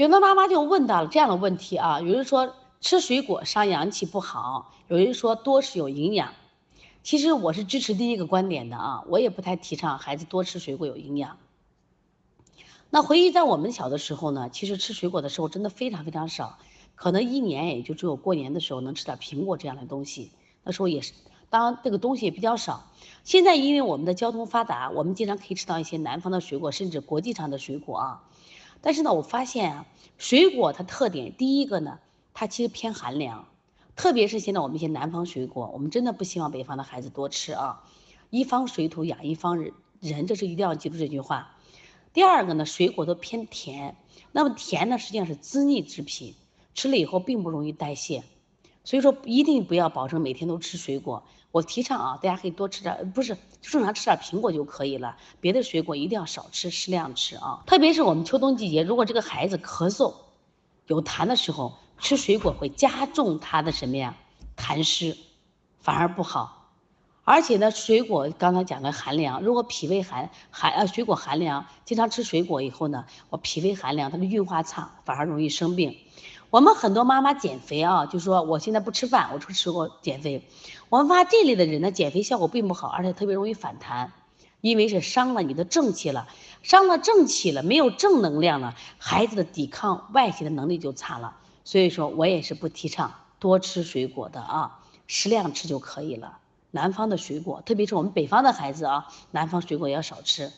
有的妈妈就问到了这样的问题啊，有人说吃水果伤阳气不好，有人说多吃有营养。其实我是支持第一个观点的啊，我也不太提倡孩子多吃水果有营养。那回忆在我们小的时候呢，其实吃水果的时候真的非常非常少，可能一年也就只有过年的时候能吃点苹果这样的东西。那时候也是，当然这个东西也比较少。现在因为我们的交通发达，我们经常可以吃到一些南方的水果，甚至国际上的水果啊。但是呢，我发现啊，水果它特点第一个呢，它其实偏寒凉。特别是现在我们一些南方水果，我们真的不希望北方的孩子多吃啊。一方水土养一方人，人这是一定要记住这句话。第二个呢，水果都偏甜，那么甜呢实际上是滋腻之品，吃了以后并不容易代谢，所以说一定不要保证每天都吃水果。我提倡啊，大家可以多吃点，不是正常吃点苹果就可以了，别的水果一定要少吃，适量吃啊。特别是我们秋冬季节，如果这个孩子咳嗽有痰的时候。吃水果会加重他的什么呀？痰湿，反而不好。而且呢，水果刚才讲的寒凉，如果脾胃寒寒呃水果寒凉，经常吃水果以后呢，我脾胃寒凉，他的运化差，反而容易生病。我们很多妈妈减肥啊，就说我现在不吃饭，我吃水果减肥。我们发现这类的人呢，减肥效果并不好，而且特别容易反弹。因为是伤了你的正气了，伤了正气了，没有正能量了，孩子的抵抗外邪的能力就差了。所以说我也是不提倡多吃水果的啊，适量吃就可以了。南方的水果，特别是我们北方的孩子啊，南方水果要少吃。